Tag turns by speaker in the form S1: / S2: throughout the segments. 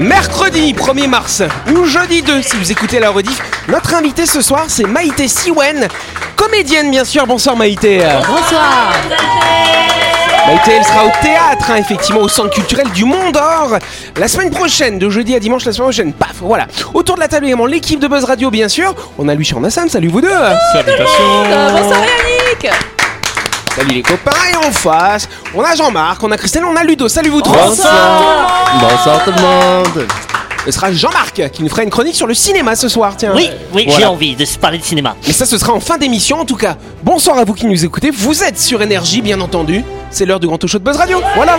S1: Mercredi 1er mars ou jeudi 2 si vous écoutez la rediff, notre invité ce soir c'est Maïté Siwen, comédienne bien sûr. Bonsoir Maïté.
S2: Bonsoir.
S1: Maïté, elle sera au théâtre, hein, effectivement, au centre culturel du Mont d'Or. La semaine prochaine, de jeudi à dimanche, la semaine prochaine. Paf, voilà. Autour de la table également, l'équipe de Buzz Radio, bien sûr. On a Lucien Nassan, salut vous deux.
S3: Salutations
S2: Euh, bonsoir Yannick.
S1: Salut les copains. Et en face, on a Jean-Marc, on a Christelle, on a Ludo. Salut vous trois.
S4: Bonsoir tout le monde.
S1: Ce sera Jean-Marc qui nous fera une chronique sur le cinéma ce soir, tiens.
S5: Oui, oui,
S1: Voilà.
S5: j'ai envie de se parler de cinéma.
S1: Mais ça, ce sera en fin d'émission. En tout cas, bonsoir à vous qui nous écoutez. Vous êtes sur Énergie, bien entendu. C'est l'heure du grand talk show de Buzz Radio. Voilà.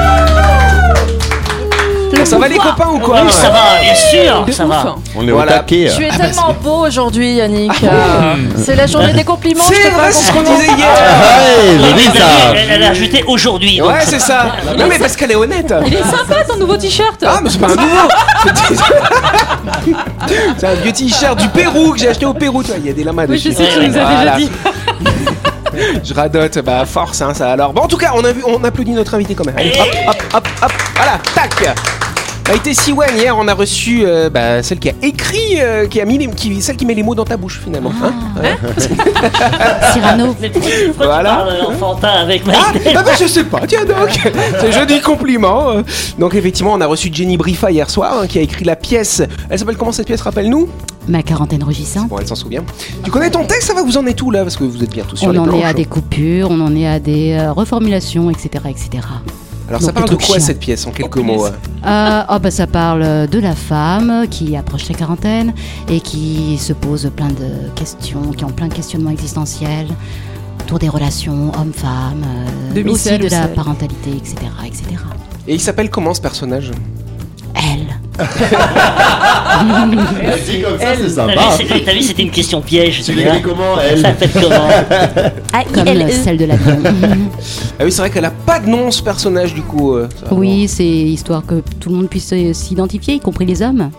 S1: Ça va les copains ou quoi
S5: Oui, ça va, bien sûr, ça
S6: ouf.
S5: va.
S4: On est
S1: Voilà.
S4: au taquet.
S6: Tu es
S1: Ah bah,
S6: tellement beau aujourd'hui, Yannick. Euh, c'est la journée des compliments.
S1: C'est vrai, c'est ce qu'on disait hier.
S4: Ouais,
S5: Elle,
S4: ça.
S5: elle, elle a ajouté aujourd'hui. donc.
S1: Ouais, c'est ça. Non, mais parce qu'elle est honnête.
S6: Il est sympa ton nouveau t-shirt.
S1: Ah, mais c'est pas un nouveau. C'est- un vieux t-shirt du Pérou que j'ai acheté au Pérou. Il y a des lamas
S6: oui, je
S1: dessus.
S6: sais, tu nous as déjà dit.
S1: Je radote, bah force, hein, ça alors. Bon, en tout cas, on a vu, on applaudit notre invité quand même. Allez, hop, hop, hop, hop, voilà, tac. Maïté Siwen, hier, on a reçu euh, bah, celle qui a écrit, euh, qui a mis les, qui, celle qui met les mots dans ta bouche finalement. hein. Ouais.
S2: Cyrano.
S5: Pourquoi,
S1: Voilà.
S5: tu enfantin avec
S1: Ah,
S5: Maïté
S1: ah bah, je sais pas, tiens donc, c'est joli compliment. euh. Donc effectivement, on a reçu Jenny Brifa hier soir, hein, qui a écrit la pièce. Elle s'appelle comment cette pièce Rappelle-nous?
S7: Ma quarantaine rugissante.
S1: Bon, elle s'en souvient. Tu connais ton texte, ça va Vous en êtes où là Parce que vous êtes bientôt sur
S7: On
S1: les
S7: en est à des coupures, on en est à des euh, reformulations, etc. etc.
S1: Alors ça parle de quoi cette pièce en quelques mots euh?
S7: Euh, oh, bah, ça parle de la femme qui approche la quarantaine et qui se pose plein de questions, qui ont plein de questionnements existentiels autour des relations hommes-femmes, euh,
S6: De
S7: aussi de
S6: ou
S7: la
S6: celle.
S7: parentalité, etc. etc.
S1: Et il s'appelle comment ce personnage?
S7: Elle.
S4: Dit comme ça, c'est sympa.
S5: c'était- t'as vu, c'était une question piège.
S4: Tu l'écris comment,
S5: Ça
S4: elle
S5: s'appelle comment
S7: Comme euh, celle de l'avion.
S1: Ah oui, c'est vrai qu'elle a pas de nom ce personnage du coup. euh, ça,
S7: oui, c'est histoire que tout le monde puisse euh, s'identifier, y compris les hommes.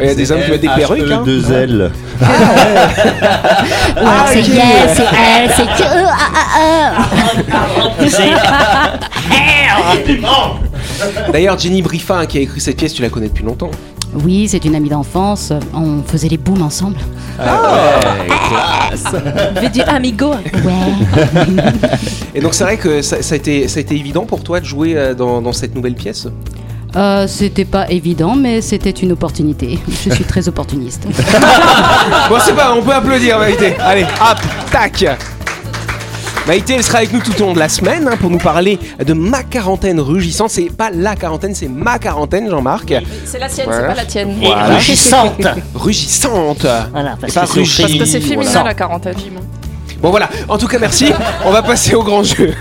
S1: Il y a des hommes qui mettent des perruques. Hein.
S4: deux L.
S1: Ah,
S7: c'est
S1: ok.
S7: elle, c'est elle, c'est que. ah, ah, ah.
S1: D'ailleurs, Jenny Brifa hein, qui a écrit cette pièce, tu la connais depuis longtemps.
S7: Oui, c'est une amie d'enfance. On faisait les booms ensemble.
S6: Je vais dire amigo.
S7: Ouais.
S1: Et donc c'est vrai que ça, ça a été, ça a été évident pour toi de jouer euh, dans, dans cette nouvelle pièce?
S7: Euh, c'était pas évident, mais c'était une opportunité. Je suis très opportuniste.
S1: Bon, c'est pas, on peut applaudir Maïté. Allez, hop, tac. Maïté, elle sera avec nous tout au long de la semaine hein, pour nous parler de ma quarantaine rugissante. C'est pas la quarantaine, c'est ma quarantaine, Jean-Marc.
S6: C'est la sienne,
S1: Voilà.
S6: c'est pas la tienne.
S5: Et
S1: Voilà.
S5: rugissante.
S1: Rugissante.
S5: Voilà, parce
S1: pas
S5: que c'est
S6: Parce que c'est
S5: féminin.
S6: féminin la quarantaine.
S1: Bon voilà, en tout cas merci. On va passer au grand jeu.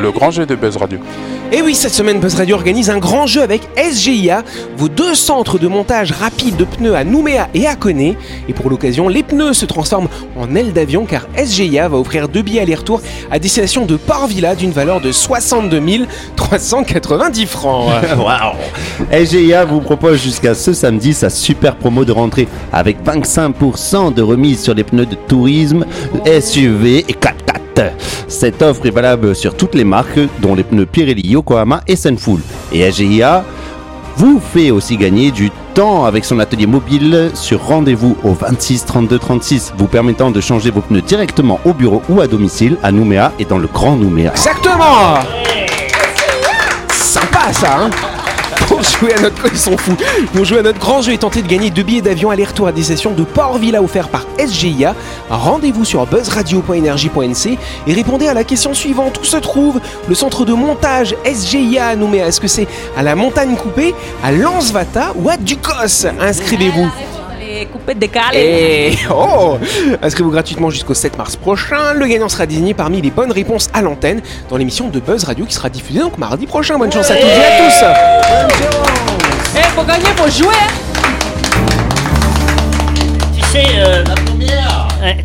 S3: Le grand jeu de Buzz Radio.
S1: Et oui, cette semaine, Buzz Radio organise un grand jeu avec SGIA, vos deux centres de montage rapide de pneus à Nouméa et à Koné. Et pour l'occasion, les pneus se transforment en ailes d'avion car SGIA va offrir deux billets aller-retour à destination de Port-Villa d'une valeur de 62 390 francs.
S4: Waouh SGIA vous propose jusqu'à ce samedi sa super promo de rentrée avec 25% de remise sur les pneus de tourisme, SUV et 4x4. Cette offre est valable sur toutes les marques, dont les pneus Pirelli, Yokohama et Sunfull. Et SGIA vous fait aussi gagner du temps avec son atelier mobile sur rendez-vous au 26 32 36, vous permettant de changer vos pneus directement au bureau ou à domicile à Nouméa et dans le Grand Nouméa.
S1: Exactement Sympa ça, hein Pour jouer à notre... Ils sont fous. Jouer à notre grand jeu et tenter de gagner deux billets d'avion aller-retour à destination de Port-Villa offerts par SGIA, rendez-vous sur buzzradio.energie.nc et répondez à la question suivante. Où se trouve le centre de montage SGIA à Est-ce que c'est à la Montagne Coupée, à Lansvata ou à Ducos? Inscrivez-vous
S6: Et coupé décalé.
S1: Et oh Inscrivez-vous gratuitement jusqu'au 7 mars prochain. Le gagnant sera désigné parmi les bonnes réponses à l'antenne dans l'émission de Buzz Radio qui sera diffusée donc mardi prochain. Bonne chance à toutes et à tous
S6: Eh, pour gagner, faut jouer.
S5: Tu sais, euh, euh, tu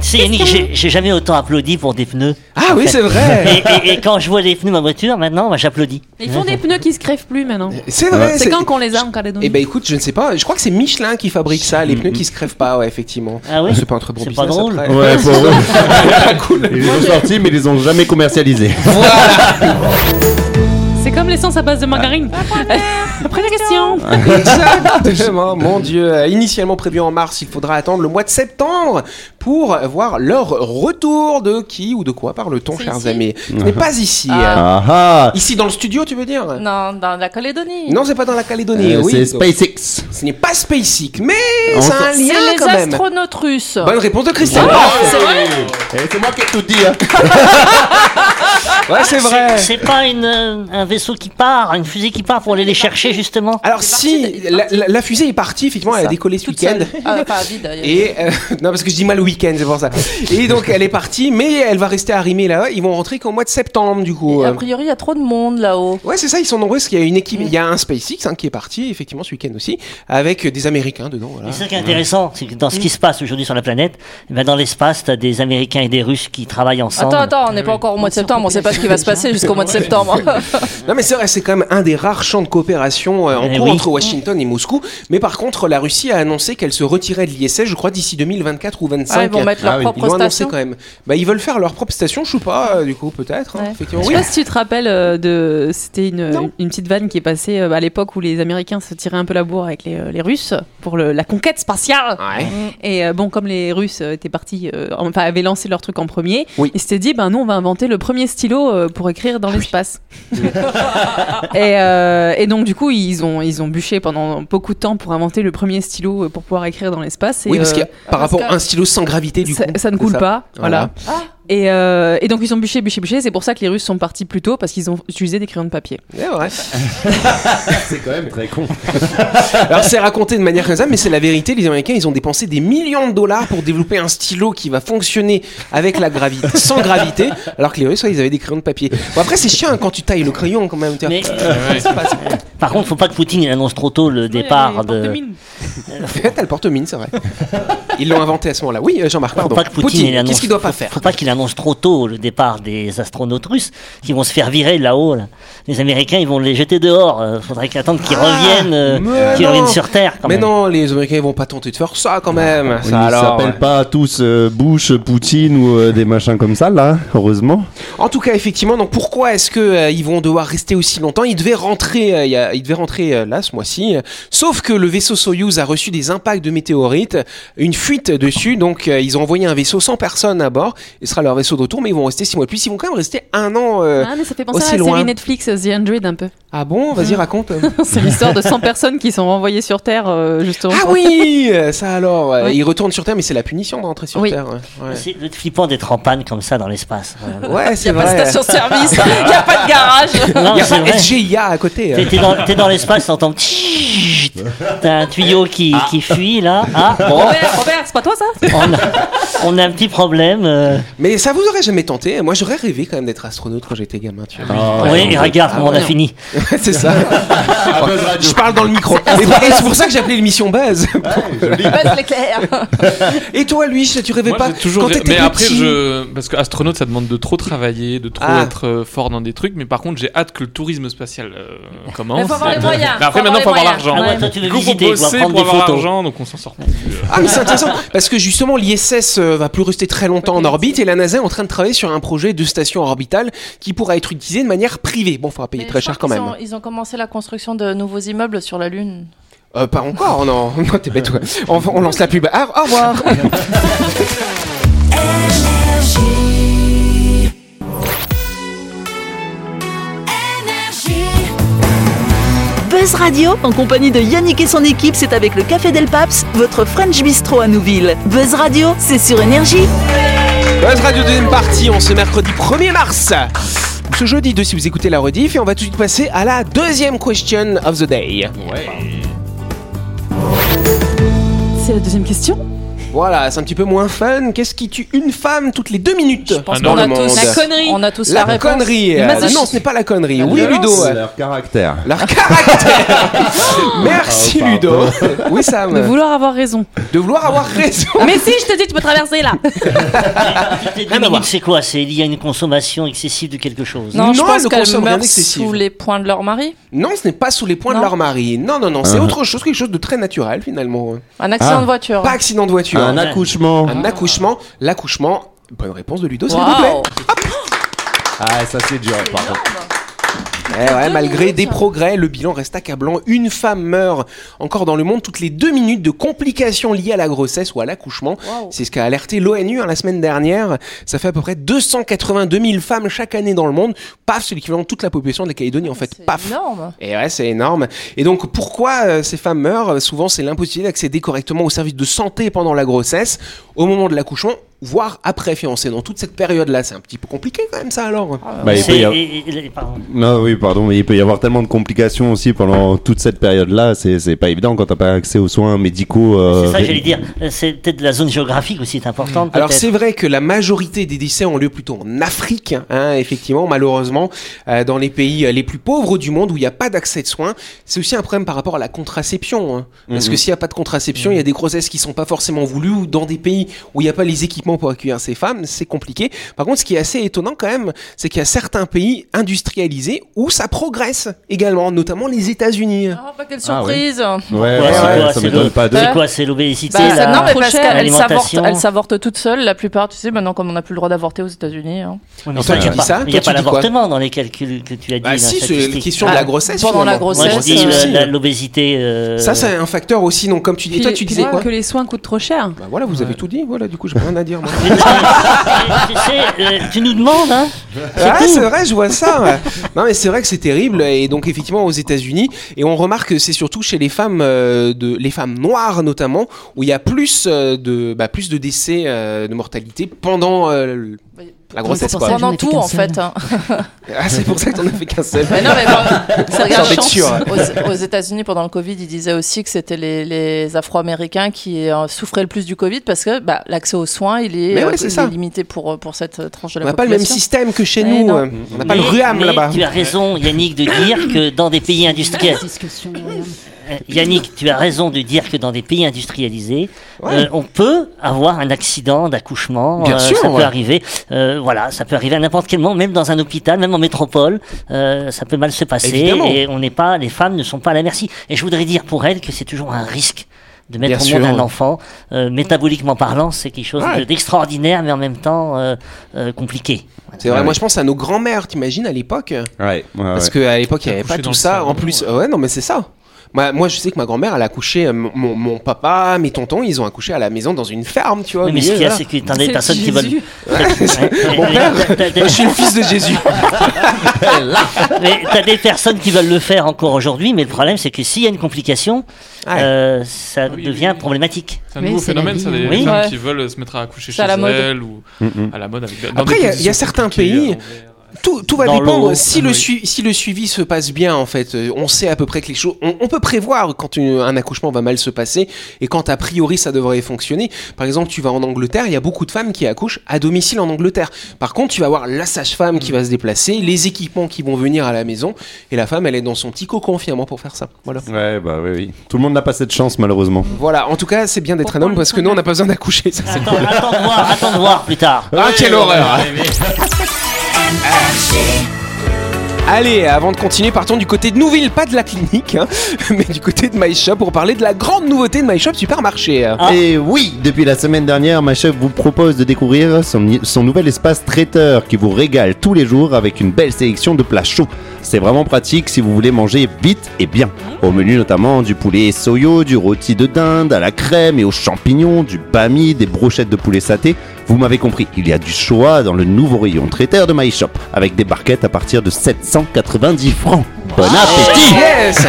S5: sais, Yannick, j'ai- j'ai jamais autant applaudi pour des pneus.
S1: Ah oui, c'est vrai
S5: Et, et- et quand je vois des pneus dans ma voiture, maintenant, moi, j'applaudis.
S6: Ils font des pneus qui se crèvent plus maintenant.
S1: C'est vrai
S6: C'est quand qu'on les a en Calédonie
S1: Eh ben écoute, je ne sais pas. Je crois que c'est Michelin qui fabrique ça, les pneus qui se crèvent pas, ouais, effectivement.
S5: Ah oui
S1: C'est pas un très bon
S5: C'est pas drôle.
S1: après.
S4: Ouais, pour eux.
S1: cool.
S4: Ils les ont sortis, mais ils les ont jamais commercialisés.
S6: C'est comme l'essence à base de margarine. Première question.
S1: Exactement, mon Dieu. Initialement prévu en mars, il faudra attendre le mois de septembre pour voir leur retour de qui ou de quoi parle-t-on, chers
S6: ici
S1: amis? Ce n'est pas ici.
S6: Ah.
S4: Ah ah
S1: Ici dans le studio, tu veux dire?
S6: Non, dans la Calédonie.
S1: Non, c'est pas dans la Calédonie.
S4: Euh,
S1: oui.
S4: C'est SpaceX.
S1: Ce n'est pas SpaceX, mais c'est un lien
S6: les
S1: quand même.
S6: astronautes russes.
S1: Bonne réponse de Christelle.
S6: c'est vrai
S4: Eh, C'est moi qui ai tout dit. Hein.
S1: Ouais, c'est vrai.
S5: C'est pas une, euh, un vaisseau qui part, une fusée qui part pour aller les chercher, justement.
S1: Alors si la, la- la fusée est partie, effectivement, elle a décollé ce
S6: Toute
S1: week-end.
S6: seule. Ah, pas vide. a-
S1: Et euh, non parce que je dis mal le week-end, c'est pour ça. Et donc elle est partie, mais elle va rester arrimée là. Ils vont rentrer qu'au mois de septembre du coup.
S6: Et
S1: Euh,
S6: a priori, il y a trop de monde là-haut.
S1: Ouais, c'est ça, ils sont nombreux parce qu'il y a une équipe, il y a un SpaceX hein, qui est parti effectivement ce week-end aussi, avec des Américains dedans. Voilà.
S5: Et c'est ça qui est intéressant, c'est que dans ce qui se passe aujourd'hui sur la planète, eh ben dans l'espace, t'as des Américains et des Russes qui travaillent ensemble.
S6: Attends, attends, on n'est pas encore au mois de septembre, on sait pas ce qui va se passer jusqu'au mois de septembre.
S1: Non mais c'est vrai, c'est quand même un des rares champs de coopération euh, en
S5: Eh
S1: cours
S5: oui.
S1: entre Washington et Moscou. Mais par contre, la Russie a annoncé qu'elle se retirait de l'ISS, je crois d'ici 2024 ou 25.
S6: Ah, ils vont mettre leur
S4: Ah oui.
S6: propre
S1: Ils l'ont annoncé
S6: station.
S1: quand même. Bah ils veulent faire leur propre station, je sais pas, euh, du coup peut-être. hein,
S6: Ouais. Je sais pas si tu te rappelles euh, de. C'était une, petite vanne qui est passée euh, à l'époque où les Américains se tiraient un peu la bourre avec les, euh, les Russes pour le- la conquête spatiale.
S1: Ouais.
S6: Et euh, bon, comme les Russes euh, étaient partis, euh, enfin avaient lancé leur truc en premier,
S1: Oui.
S6: ils s'étaient dit, ben nous on va inventer le premier stylo euh, pour écrire dans l'espace. et, euh, et donc du coup ils ont ils ont bûché pendant beaucoup de temps pour inventer le premier stylo pour pouvoir écrire dans l'espace. Et,
S1: Oui, parce
S6: euh,
S1: qu'il y a- par rapport à un stylo sans gravité du
S6: ça,
S1: coup.
S6: ça ne coule pas, voilà. Et, euh, et donc ils ont bûché, bûché, bûché. C'est pour ça que les Russes sont partis plus tôt parce qu'ils ont utilisé des crayons de papier.
S1: Ouais, ouais.
S4: C'est quand même très con.
S1: Alors c'est raconté de manière comme ça, mais c'est la vérité. Les Américains, ils ont dépensé des millions de dollars pour développer un stylo qui va fonctionner avec la gravité, sans gravité, alors que les Russes, ouais, ils avaient des crayons de papier. Bon après, c'est chiant hein, quand tu tailles le crayon quand même.
S5: Mais
S1: c'est-
S5: par contre, faut pas que Poutine annonce trop tôt le départ de.
S1: T'as le porte-mine, c'est vrai. Ils l'ont inventé à ce moment-là. Oui, euh, Jean-Marc,
S5: Faut
S1: pardon.
S5: pas que Poutine, annonce.
S1: qu'est-ce qu'il doit pas
S5: faut-
S1: faire
S5: Faut pas qu'il annonce trop tôt le départ des astronautes russes qui vont se faire virer là-haut. Là. Les Américains, ils vont les jeter dehors. Euh, faudrait qu'ils attendent qu'ils
S1: Ah,
S5: reviennent, euh, qu'ils
S1: non.
S5: reviennent sur Terre. Quand
S1: Mais
S5: même.
S1: non, les Américains ils vont pas tenter de faire ça quand même.
S4: Ils
S1: Ça, alors,
S4: s'appellent
S1: ouais.
S4: pas tous euh, Bush, Poutine ou euh, des machins comme ça, là, heureusement.
S1: En tout cas, effectivement, donc pourquoi est-ce que euh, ils vont devoir rester aussi longtemps? Ils devaient rentrer, euh, il y a- ils devaient rentrer euh, là ce mois-ci. sauf que le vaisseau Soyuz a reçu des impacts de météorites, une fuite dessus. Donc euh, ils ont envoyé un vaisseau sans personne à bord. Ce sera leur vaisseau de retour, mais ils vont rester six mois de plus. Ils vont quand même rester un an. euh,
S6: Ah, mais ça fait penser à la
S1: loin.
S6: série Netflix The Android un peu.
S1: Ah bon? Vas-y raconte.
S6: C'est l'histoire de 100 personnes qui sont renvoyées sur Terre, euh, justement.
S1: ah oui, ça alors.
S6: Oui.
S1: Ils retournent sur Terre, mais c'est la punition de rentrer sur
S6: Oui.
S1: Terre. ouais. Ouais,
S5: C'est flippant d'être en panne comme ça dans l'espace.
S1: Ouais,
S6: Il
S1: c'est
S6: n'y a pas de
S1: vrai.
S6: station-service, il n'y a pas de garage.
S5: Non,
S1: Il y a
S5: c'est
S1: pas
S5: vrai.
S1: SGIA à côté. euh.
S5: T'es dans, dans l'espace, t'entends. T'as un tuyau qui, qui fuit là. Ah, bon,
S6: Robert, Robert, c'est pas toi ça?
S5: A, on a un petit problème. euh.
S1: Mais ça vous aurait jamais tenté Moi, j'aurais rêvé quand même d'être astronaute quand j'étais gamin. Tu vois.
S5: oui, et regarde comment on a fini.
S1: c'est ça. Je parle dans le micro. Et, et c'est pour ça que j'ai appelé l'émission Buzz.
S6: Buzz l'éclair.
S1: Et toi, lui, tu rêvais
S8: Moi,
S1: pas
S8: j'ai toujours
S1: quand t'étais
S8: mais après
S1: petit
S8: je parce que astronaute ça demande de trop travailler de trop
S1: Ah.
S8: être euh, fort dans des trucs mais par contre j'ai hâte que le tourisme spatial euh, commence
S6: Mais faut avoir les moyens.
S8: mais après
S6: Faut
S8: maintenant faut
S6: avoir
S8: avoir
S6: les
S8: l'argent
S5: Ah ouais, toi tu veux
S8: du coup faut
S5: visiter,
S8: bosser
S5: prendre
S8: pour
S5: des
S8: avoir
S5: photos.
S8: l'argent donc on s'en sort plus euh.
S1: Ah, mais c'est intéressant parce que justement, l'ISS euh, va plus rester très longtemps en orbite et la NASA est en train de travailler sur un projet de station orbitale qui pourra être utilisé de manière privée. Bon, faudra payer
S9: Mais
S1: très cher quand même.
S9: ont- ils ont commencé la construction de nouveaux immeubles sur la Lune.
S1: Euh, pas encore, non. Non, t'es bête, ouais. On, on lance la pub. Ah, au revoir.
S2: Buzz Radio, en compagnie de Yannick et son équipe, c'est avec le Café Del Paps, votre French Bistro à Nouville. Buzz Radio, c'est sur Énergie.
S1: Buzz Radio deuxième partie, on ce mercredi 1er mars. Ce jeudi 2 si vous écoutez la rediff et on va tout de suite passer à la deuxième question of the day.
S6: passer à la deuxième question?
S1: Voilà, c'est un petit peu moins fun. Qu'est-ce qui tue une femme toutes les deux minutes
S9: Je pense
S8: Ah
S9: qu'on a tous
S6: La connerie.
S9: On a tous la,
S1: La
S9: réponse.
S1: connerie. Euh, non, ce n'est pas la connerie.
S4: La
S1: oui,
S4: violence,
S1: Ludo.
S4: Leur caractère.
S1: Leur caractère. Merci
S4: Oh,
S1: Ludo. Oui Sam.
S6: De vouloir avoir raison.
S1: De vouloir avoir raison.
S6: Mais si, je te dis, tu peux traverser là.
S5: C'est quoi? C'est lié à une consommation excessive de quelque chose.
S9: Non, je
S1: Non,
S9: pense
S1: elles ne
S9: qu'elles meurent sous les poings de leur mari.
S1: Non, ce n'est pas sous les poings de leur mari. Non, non, non, c'est
S4: Ah.
S1: autre chose, quelque chose de très naturel finalement.
S9: Un accident
S4: Ah.
S9: de voiture.
S1: Pas accident de voiture.
S4: Un accouchement.
S1: Un accouchement. L'accouchement. Bonne réponse de Ludo, s'il vous plaît.
S9: Waouh.
S4: Ah, ça c'est dur, par contre.
S1: Eh ouais, malgré
S9: minutes.
S1: des progrès, le bilan reste accablant. Une femme meurt encore dans le monde toutes les deux minutes de complications liées à la grossesse ou à l'accouchement. C'est ce qu'a alerté l'ONU hein, la semaine dernière. Ça fait à peu près 282 000 femmes chaque année dans le monde. Paf, c'est l'équivalent de toute la population de la Calédonie en fait.
S9: C'est
S1: Paf.
S9: énorme.
S1: Et ouais, c'est énorme. Et donc, pourquoi euh, ces femmes meurent? Souvent, c'est l'impossibilité d'accéder correctement aux services de santé pendant la grossesse, au moment de l'accouchement, voire après fiancé. Dans toute cette période-là, c'est un petit peu compliqué quand même ça alors.
S4: Bah, il peut y avoir-
S5: pardon.
S4: Non, oui, pardon, mais il peut y avoir tellement de complications aussi pendant toute cette période-là. C'est c'est pas évident quand t'as pas accès aux soins médicaux. euh,
S5: C'est ça j'allais dire. C'est peut-être la zone géographique aussi est importante.
S1: Alors c'est vrai que la majorité des décès ont lieu plutôt en Afrique, hein, effectivement, malheureusement, euh, dans les pays euh, les plus pauvres du monde où il n'y a pas d'accès de soins. C'est aussi un problème par rapport à la contraception, hein. parce
S4: Mhm.
S1: que s'il n'y a pas de contraception, il y a des grossesses qui sont pas forcément voulues ou dans des pays où il n'y a pas les équipements pour accueillir ces femmes, c'est compliqué. Par contre, ce qui est assez étonnant quand même, c'est qu'il y a certains pays industrialisés où ça progresse également, notamment les États-Unis.
S9: Ah, bah, quelle
S4: Ah, ouais.
S9: surprise.
S4: Ouais,
S5: Ouais,
S4: ouais, ça
S5: c'est
S4: m'étonne pas de.
S5: C'est quoi C'est l'obésité
S9: Bah,
S5: la-
S9: non, mais
S6: trop
S9: parce s'avortent,
S5: L'alimentation.
S9: elles s'avortent toutes seules. La plupart, tu sais, maintenant, comme on n'a plus le droit d'avorter aux États-Unis. hein.
S5: Mais
S1: Toi, tu dis
S5: pas-
S1: ça
S5: Il n'y a pas d'avortement dans les calculs que tu as dit.
S1: Bah si, c'est la question de
S9: Ah,
S1: la grossesse.
S9: pendant la grossesse,
S5: je
S1: euh,
S5: l'obésité. euh,
S1: Ça, c'est un facteur aussi. Donc, comme tu dis, toi, tu disais quoi
S6: que les soins coûtent trop cher.
S1: Bah voilà, vous avez tout dit. Voilà, du coup, j'ai rien à dire.
S5: Tu euh, tu nous demandes, hein
S1: Ah, c'est vrai, je vois ça. non, mais c'est vrai que c'est terrible. Et donc, effectivement, aux États-Unis, et on remarque c'est surtout chez les femmes, euh, de, les femmes noires notamment, où il y a plus euh, de, bah, plus de décès, euh, de mortalité pendant euh, la grossesse. Quoi.
S9: Pendant tout, en fait. hein.
S1: Ah, c'est pour ça que t'en as fait qu'un seul.
S9: Mais non, mais bon, regarde, aux, aux États-Unis, pendant le Covid, ils disaient aussi que c'était les, les Afro-Américains qui euh, souffraient le plus du Covid parce que bah, l'accès aux soins, il est,
S1: ouais,
S9: euh, il est limité pour, pour cette euh, tranche de
S1: On
S9: la
S1: n'a pas le même
S9: population.
S1: système que chez
S9: Eh
S1: nous.
S9: non.
S1: euh, On n'a pas le RUAM là-bas.
S5: Tu as raison, Yannick, de dire que dans des pays industriels. Euh, Yannick, tu as raison de dire que dans des pays industrialisés,
S1: Ouais.
S5: euh, on peut avoir un accident d'accouchement.
S1: Bien
S5: euh,
S1: sûr,
S5: ça
S1: ouais.
S5: peut arriver. euh, voilà, ça peut arriver à n'importe quel moment, même dans un hôpital, même en métropole. euh, ça peut mal se passer
S1: Évidemment.
S5: et on n'est pas, les femmes ne sont pas à la merci. Et je voudrais dire pour elles que c'est toujours un risque de mettre
S1: Bien
S5: au monde
S1: sûr.
S5: un enfant. Euh, métaboliquement parlant, c'est quelque chose
S1: Ouais.
S5: d'extraordinaire, mais en même temps euh, euh, compliqué.
S1: C'est vrai,
S4: Ouais.
S1: moi je pense à nos grands-mères, t'imagines, à l'époque?
S4: Ouais, ouais,
S1: Parce qu'à l'époque, il n'y avait pas tout ça.
S8: salon,
S1: En plus,
S8: ouais.
S1: ouais, non, mais c'est ça. Moi, moi, je sais que ma grand-mère, elle a accouché, euh, mon, mon- mon papa, mes tontons, ils ont accouché à la maison dans une ferme, tu vois.
S5: Oui, mais ce qu'il y a, c'est que t'as des personnes qui veulent.
S6: Jésus.
S1: Mon père, Moi, je suis le fils de Jésus.
S5: Mais t'as des personnes qui veulent le faire encore aujourd'hui, mais le problème c'est que s'il y a une complication,
S1: Ouais.
S5: euh, ça
S8: oui,
S5: devient
S8: oui.
S5: problématique.
S8: C'est un nouveau phénomène, ça, des
S5: hein. Oui.
S8: femmes
S9: Ouais.
S8: qui veulent se mettre à accoucher chez elles ou
S4: Mm, mm.
S8: à la mode. Avec,
S1: Après,
S8: des
S1: il y a- il y a
S8: positions
S1: certains pays-
S8: l'envers.
S1: Tout, tout va dépendre si le,
S8: Oui.
S1: si le suivi se passe bien, en fait. Euh, On sait à peu près que les choses. On, on peut prévoir quand une- un accouchement va mal se passer et quand a priori ça devrait fonctionner. Par exemple, tu vas en Angleterre, il y a beaucoup de femmes qui accouchent à domicile en Angleterre. Par contre, tu vas avoir la sage-femme qui va se déplacer, les équipements qui vont venir à la maison et la femme, elle est dans son petit cocon finalement pour faire ça. Voilà.
S4: Ouais, bah oui, oui. Tout le monde n'a pas cette chance, malheureusement.
S1: Voilà. En tout cas, c'est bien d'être un homme parce que nous, on n'a pas besoin d'accoucher. Ça, c'est
S5: Attends, attends de voir, attends de voir plus tard.
S1: Ah, quelle horreur Allez, avant de continuer, partons du côté de Nouville, pas de la clinique, hein, mais du côté de MyShop pour parler de la grande nouveauté de MyShop Supermarché.
S5: Ah.
S4: Et oui, depuis la semaine dernière, chef vous propose de découvrir son, son nouvel espace traiteur qui vous régale tous les jours avec une belle sélection de plats chauds. C'est vraiment pratique si vous voulez manger vite et bien. Au menu notamment du poulet soyo, du rôti de dinde à la crème et aux champignons, du bami, des brochettes de poulet saté. Vous m'avez compris, il y a du choix dans le nouveau rayon traiteur de MyShop avec des barquettes à partir de 790 francs. Bon appétit
S1: Yes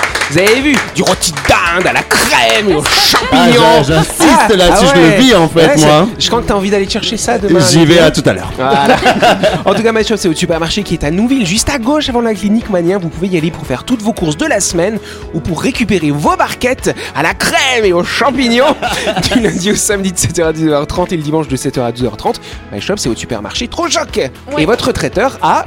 S1: Vous avez vu Du rôti de dinde à la crème et aux champignons.
S4: Ah, j'a- j'insiste là-dessus, je le vis, en fait,
S1: Ouais,
S4: moi.
S1: Je crois que t'as envie d'aller chercher ça demain.
S4: J'y vais à tout à l'heure.
S1: Voilà. en tout cas, ma shop, c'est au supermarché qui est à Nouville, juste à gauche avant la clinique Mania. Vous pouvez y aller pour faire toutes vos courses de la semaine ou pour récupérer vos barquettes à la crème et aux champignons du lundi au samedi de 7h à 10h30 et le dimanche de 7h à 12h30. My shop, c'est au supermarché Trop Choc. Et votre traiteur à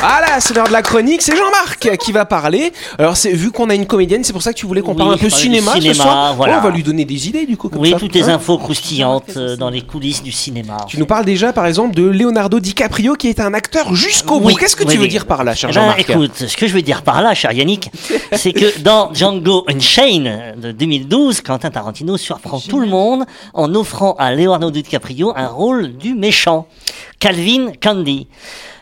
S1: Voilà, c'est l'heure de la chronique, c'est Jean-Marc qui va parler. Alors, c'est vu qu'on a une comédienne, c'est pour ça que tu voulais qu'on
S5: Oui,
S1: parle un peu cinéma,
S5: du
S1: ce
S5: cinéma,
S1: soir.
S5: voilà.
S1: Ouais, on va lui donner des idées du coup. Comme
S5: Oui,
S1: ça.
S5: toutes les
S1: Hein
S5: infos croustillantes euh, dans les coulisses du cinéma.
S1: Tu nous parles déjà, par exemple, de Leonardo DiCaprio qui est un acteur jusqu'au bout. Qu'est-ce que
S5: oui,
S1: tu veux dire par là, cher
S5: Eh ben,
S1: Jean-Marc
S5: écoute, ce que je veux dire par là, cher Yannick, c'est que dans Django Unchained de 2012, Quentin Tarantino surprend tout le monde en offrant à Leonardo DiCaprio un rôle du méchant, Calvin Candy.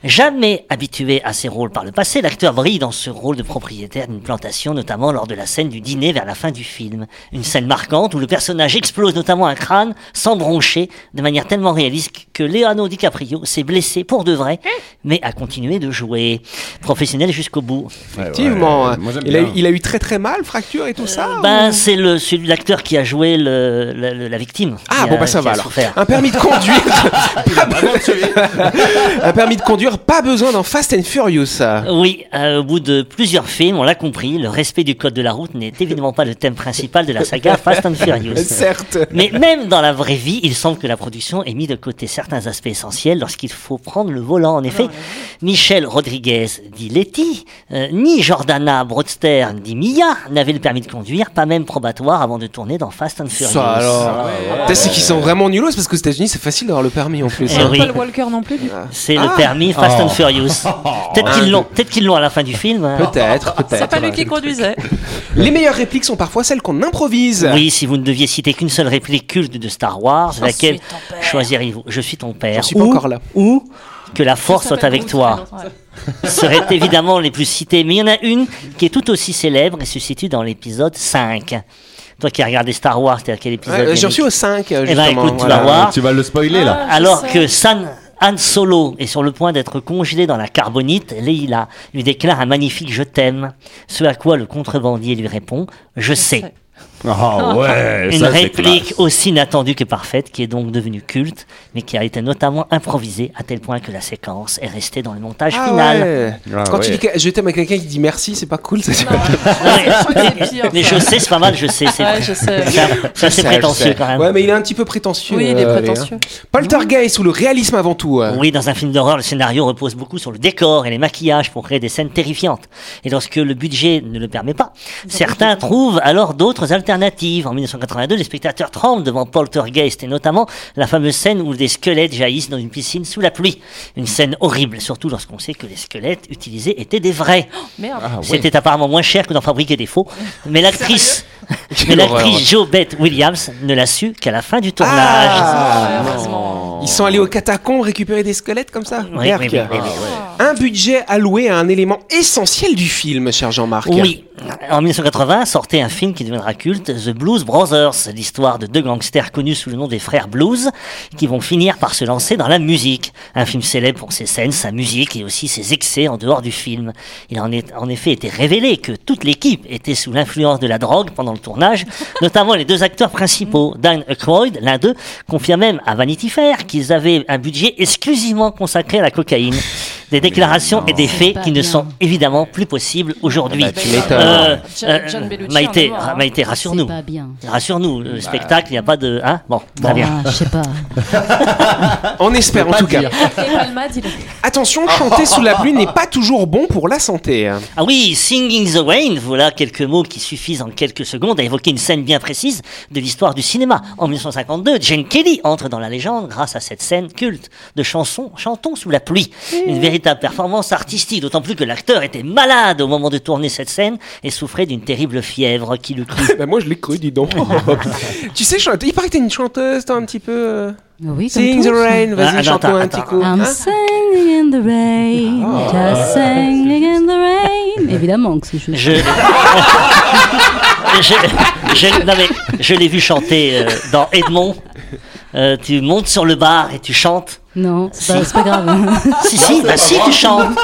S5: Jamais habitué à ces rôles par le passé, l'acteur brille dans ce rôle de propriétaire d'une plantation, notamment lors de la scène du dîner vers la fin du film. Une scène marquante où le personnage explose notamment un crâne sans broncher de manière tellement réaliste que Leonardo DiCaprio s'est blessé pour de vrai, mais a continué de jouer. Professionnel jusqu'au bout.
S1: Effectivement.
S4: Ouais,
S1: il, a,
S4: bien.
S1: il a eu très très mal, fracture et tout ça
S5: Ben,
S1: ou-
S5: c'est l'acteur qui a joué le, le- le- la victime.
S1: Ah bon
S5: a-
S1: bah ça va alors.
S5: souffert.
S1: Un permis de conduire. un permis de conduire, pas besoin dans Fast and Furious. ça.
S5: Oui, euh, au bout de plusieurs films, on l'a compris, le respect du code de la route n'est évidemment pas le thème principal de la saga Fast and Furious.
S1: Certes.
S5: Mais même dans la vraie vie, il semble que la production ait mis de côté certains aspects essentiels lorsqu'il faut prendre le volant. En effet, Michel Rodriguez, dit Letty, euh, ni Jordana Broadster, dit Mia, n'avaient le permis de conduire, pas même probatoire avant de tourner dans Fast and Furious.
S1: Ça alors. Peut-être c'est qu'ils sont vraiment nulos parce qu'aux États-Unis c'est facile d'avoir le permis en plus.
S5: Eh
S1: hein.
S5: oui.
S6: Non plus.
S5: C'est
S1: Ah.
S5: le permis Fast and
S4: Oh.
S5: Furious. Peut-être qu'ils l'ont, peut-être qu'ils l'ont à la fin du film. hein.
S1: Peut-être, peut-être.
S9: C'est pas lui qui conduisait.
S1: Les meilleures répliques sont parfois celles qu'on improvise.
S5: Oui, si vous ne deviez citer qu'une seule réplique culte de Star Wars,
S9: Je
S5: laquelle choisiriez-vous? Je suis ton père.
S1: J'en suis pas
S5: ou,
S1: encore là.
S5: Ou que la force soit avec toi. Seraient évidemment les plus cités, mais il y en a une qui est tout aussi célèbre et se situe dans l'épisode 5. Toi qui as regardé Star Wars, t'es à quel épisode
S1: Ouais, J'en
S5: Yannick
S1: suis au 5
S5: ben,
S1: justement.
S5: écoute, tu
S1: voilà.
S5: vas voir.
S4: Tu vas le spoiler là.
S5: Alors que San Han Solo est sur le point d'être congelé dans la carbonite, Leila lui déclare un magnifique je t'aime, ce à quoi le contrebandier lui répond je sais.
S4: Ah ouais,
S5: Une
S4: ça
S5: réplique
S4: classe.
S5: aussi inattendue que parfaite, qui est donc devenue culte, mais qui a été notamment improvisée à tel point que la séquence est restée dans le montage
S1: Ah
S5: final.
S1: ouais.
S4: Ah
S1: Quand tu
S4: ouais.
S1: dis que je t'aime à quelqu'un qui dit merci, c'est pas cool ça.
S5: Ouais, mais, mais je sais, c'est pas mal, je sais. C'est assez prétentieux quand même.
S1: Ouais, mais il est un petit peu prétentieux.
S9: Oui, il est
S1: euh,
S9: prétentieux.
S1: Poltergeist ou le réalisme avant tout. euh.
S5: Oui, dans un film d'horreur, le scénario repose beaucoup sur le décor et les maquillages pour créer des scènes terrifiantes. Et lorsque le budget ne le permet pas, certains trouvent alors d'autres alternatives. En 1982, les spectateurs tremblent devant Poltergeist et notamment la fameuse scène où des squelettes jaillissent dans une piscine sous la pluie. Une scène horrible, surtout lorsqu'on sait que les squelettes utilisés étaient des vrais.
S9: Merde.
S4: Ah.
S5: C'était apparemment moins cher que d'en fabriquer des faux. Mais l'actrice, mais l'actrice Jo Beth Williams ne l'a su qu'à la fin du tournage.
S1: Ah, Ils sont allés aux catacombes récupérer des squelettes comme ça
S5: Oui, oui, oui, oui, oui.
S1: Un budget alloué à un élément essentiel du film, cher Jean-Marc.
S5: Oui, en 1980 sortait un film qui deviendra culte, The Blues Brothers, l'histoire de deux gangsters connus sous le nom des frères Blues, qui vont finir par se lancer dans la musique. Un film célèbre pour ses scènes, sa musique et aussi ses excès en dehors du film. Il en est en effet été révélé que toute l'équipe était sous l'influence de la drogue pendant le tournage, notamment les deux acteurs principaux. Dan Aykroyd, l'un d'eux, confia même à Vanity Fair qu'ils avaient un budget exclusivement consacré à la cocaïne. Des déclarations et des faits qui ne sont évidemment plus possibles aujourd'hui.
S1: bah.
S5: Euh,
S9: John-
S5: euh, Maïté,
S9: hein.
S5: Maïté, rassure-nous. Rassure-nous, le spectacle, il n'y a pas de... Hein bon, très
S7: Bon,
S5: bien.
S7: je sais pas.
S1: On espère en tout cas. Attention, chanter sous la pluie n'est pas toujours bon pour la santé.
S5: Ah oui, Singing the Rain, voilà quelques mots qui suffisent en quelques secondes à évoquer une scène bien précise de l'histoire du cinéma. En 1952, Jane Kelly entre dans la légende grâce à cette scène culte de chanson Chantons sous la pluie. Une véritable performance artistique, d'autant plus que l'acteur était malade au moment de tourner cette scène et souffrait d'une terrible fièvre qui le clut.
S1: Bah moi je l'ai cru, dis donc. tu sais, chante- il paraît que t'es une chanteuse, toi, un petit peu. euh,
S7: Oui,
S1: Sing the rain,
S5: Ah,
S1: vas-y,
S5: attends,
S1: chante-nous un
S5: attends,
S1: petit coup.
S7: I'm
S1: Hein
S7: singing in the rain, just singing in the rain. Évidemment que c'est juste.
S5: Je... je, je- non, mais je l'ai vu chanter euh, dans Edmond. Euh, tu montes sur le bar et tu chantes.
S7: Non, c'est pas, grave.
S5: Si, si, bah si, tu chantes.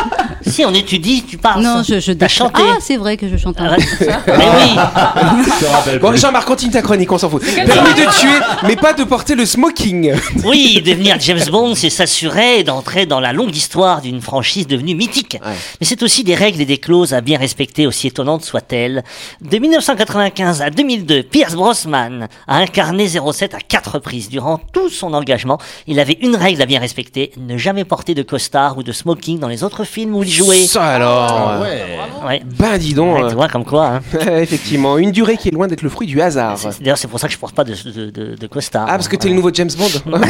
S5: Si, on étudie, tu parles.
S7: non, je, je
S5: T'as chanté.
S7: Ah, c'est vrai que je chante un
S5: Ah,
S7: peu.
S5: Mais oui,
S4: Je te rappelle
S1: Bon. Jean-Marc, continue ta chronique, on s'en fout. Permis de tuer, mais pas de porter le smoking.
S5: oui, devenir James Bond, c'est s'assurer d'entrer dans la longue histoire d'une franchise devenue mythique.
S1: Ouais.
S5: Mais c'est aussi des règles et des clauses à bien respecter, aussi étonnantes soient-elles. De 1995 à 2002, Pierce Brosnan a incarné 07 à quatre reprises. Durant tout son engagement, il avait une règle à bien respecter, ne jamais porter de costard ou de smoking dans les autres films où il jouait.
S1: Ça alors.
S5: Ouais.
S1: Ben dis donc.
S5: Ouais, tu vois, comme quoi. Hein.
S1: Effectivement, une durée qui est loin d'être le fruit du hasard.
S5: D'ailleurs, c'est pour ça que je porte pas de, de, de- de costard.
S1: Ah, parce que t'es le nouveau James Bond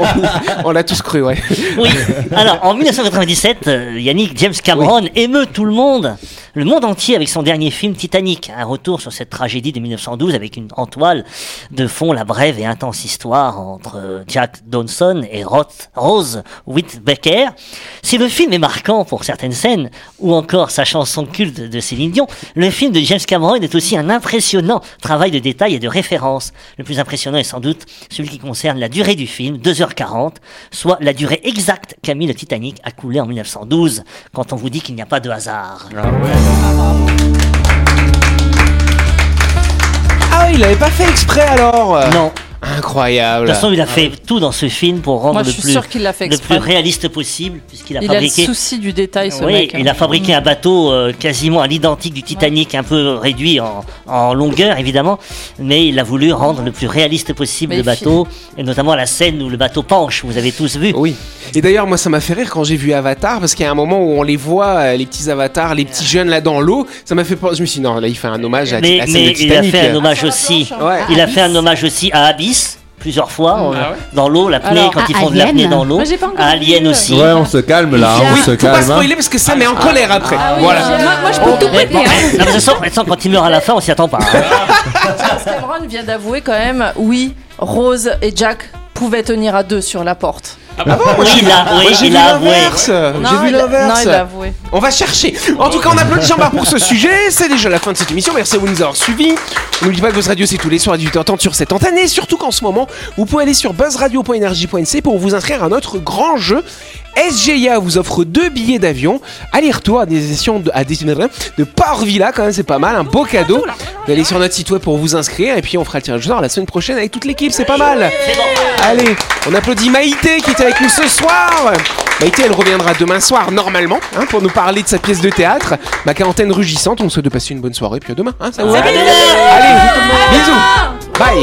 S1: On, on l'a tous cru, ouais.
S5: Oui. Alors, en 1997, euh, Yannick James Cameron émeut tout le monde, le monde entier avec son dernier film Titanic, un retour sur cette tragédie de 1912 avec une en toile de fond la brève et intense histoire entre Jack Dawson et Rose Whittaker. Si le film est marquant pour certaines scènes, ou encore sa chanson culte de Céline Dion, le film de James Cameron est aussi un impressionnant travail de détail et de référence. Le plus impressionnant est sans doute celui qui concerne la durée du film, 2h40, soit la durée exacte qu'a mis le Titanic à couler en 1912, quand on vous dit qu'il n'y a pas de hasard.
S1: Ah, il avait pas fait exprès alors
S5: Non.
S1: Incroyable.
S5: De toute façon, il a fait tout dans ce film pour rendre
S9: Moi,
S5: le plus,
S9: fait
S5: le réaliste possible, puisqu'il a
S9: Il a le
S5: fabriqué.
S9: souci du détail, ce
S5: oui,
S9: mec. hein.
S5: il a fabriqué un bateau euh, quasiment à l'identique du Titanic, un peu réduit en, en longueur évidemment, mais il a voulu rendre le plus réaliste possible
S9: Mais
S5: le bateau, et notamment la scène où le bateau penche, vous avez tous vu.
S1: Oui. Et d'ailleurs, moi, ça m'a fait rire quand j'ai vu Avatar, parce qu'il y a un moment où on les voit, euh, les petits avatars, les petits jeunes là dans l'eau. Ça m'a fait penser. Je me suis dit, non, là, il fait un hommage à,
S5: Mais,
S1: à
S5: mais
S1: de
S5: il a fait un hommage aussi.
S1: Ouais.
S5: Il a fait un hommage aussi à Abyss plusieurs fois
S8: Ah ouais
S5: dans l'eau, l'apnée quand ils font de
S7: Alien.
S5: l'apnée dans l'eau.
S6: Pas
S5: Alien aussi.
S4: Ouais, on se calme là,
S1: Oui,
S4: on se
S1: faut pas
S4: calme. hein.
S1: spoiler parce que ça met en colère après.
S6: Ah oui,
S1: voilà.
S6: moi, moi, je peux tout
S5: Mais
S6: péter.
S5: bon,
S6: hein.
S5: non, mais de de quand il meurt à la fin, on s'y attend pas. hein.
S9: James Cameron vient d'avouer quand même, oui, Rose et Jack pouvaient tenir à deux sur la porte.
S1: Ah bon, moi, j'ai- moi, vu l'inverse. J'ai vu l'inverse. On va chercher. En tout cas, on applaudit Jean-Marc pour ce sujet. C'est déjà la fin de cette émission. Merci à vous de nous avoir suivis. N'oubliez pas que Buzz Radio, c'est tous les soirs à 18h30 sur cette antenne. Et surtout qu'en ce moment, vous pouvez aller sur buzzradio.energie.nc pour vous inscrire à notre grand jeu. SGIA vous offre deux billets d'avion, aller-retour à des sessions de, à des, de Port Villa, quand même, c'est pas mal, un beau cadeau. Vous allez sur notre site web pour vous inscrire et puis on fera le tirage au sort la semaine prochaine avec toute l'équipe, c'est pas mal. Allez, on applaudit Maïté qui était avec nous ce soir. Maïté, elle reviendra demain soir normalement hein, pour nous parler de sa pièce de théâtre. Ma quarantaine rugissante, on se souhaite de passer une bonne soirée puis à demain. Hein, ça vous va Allez, bisous, bye.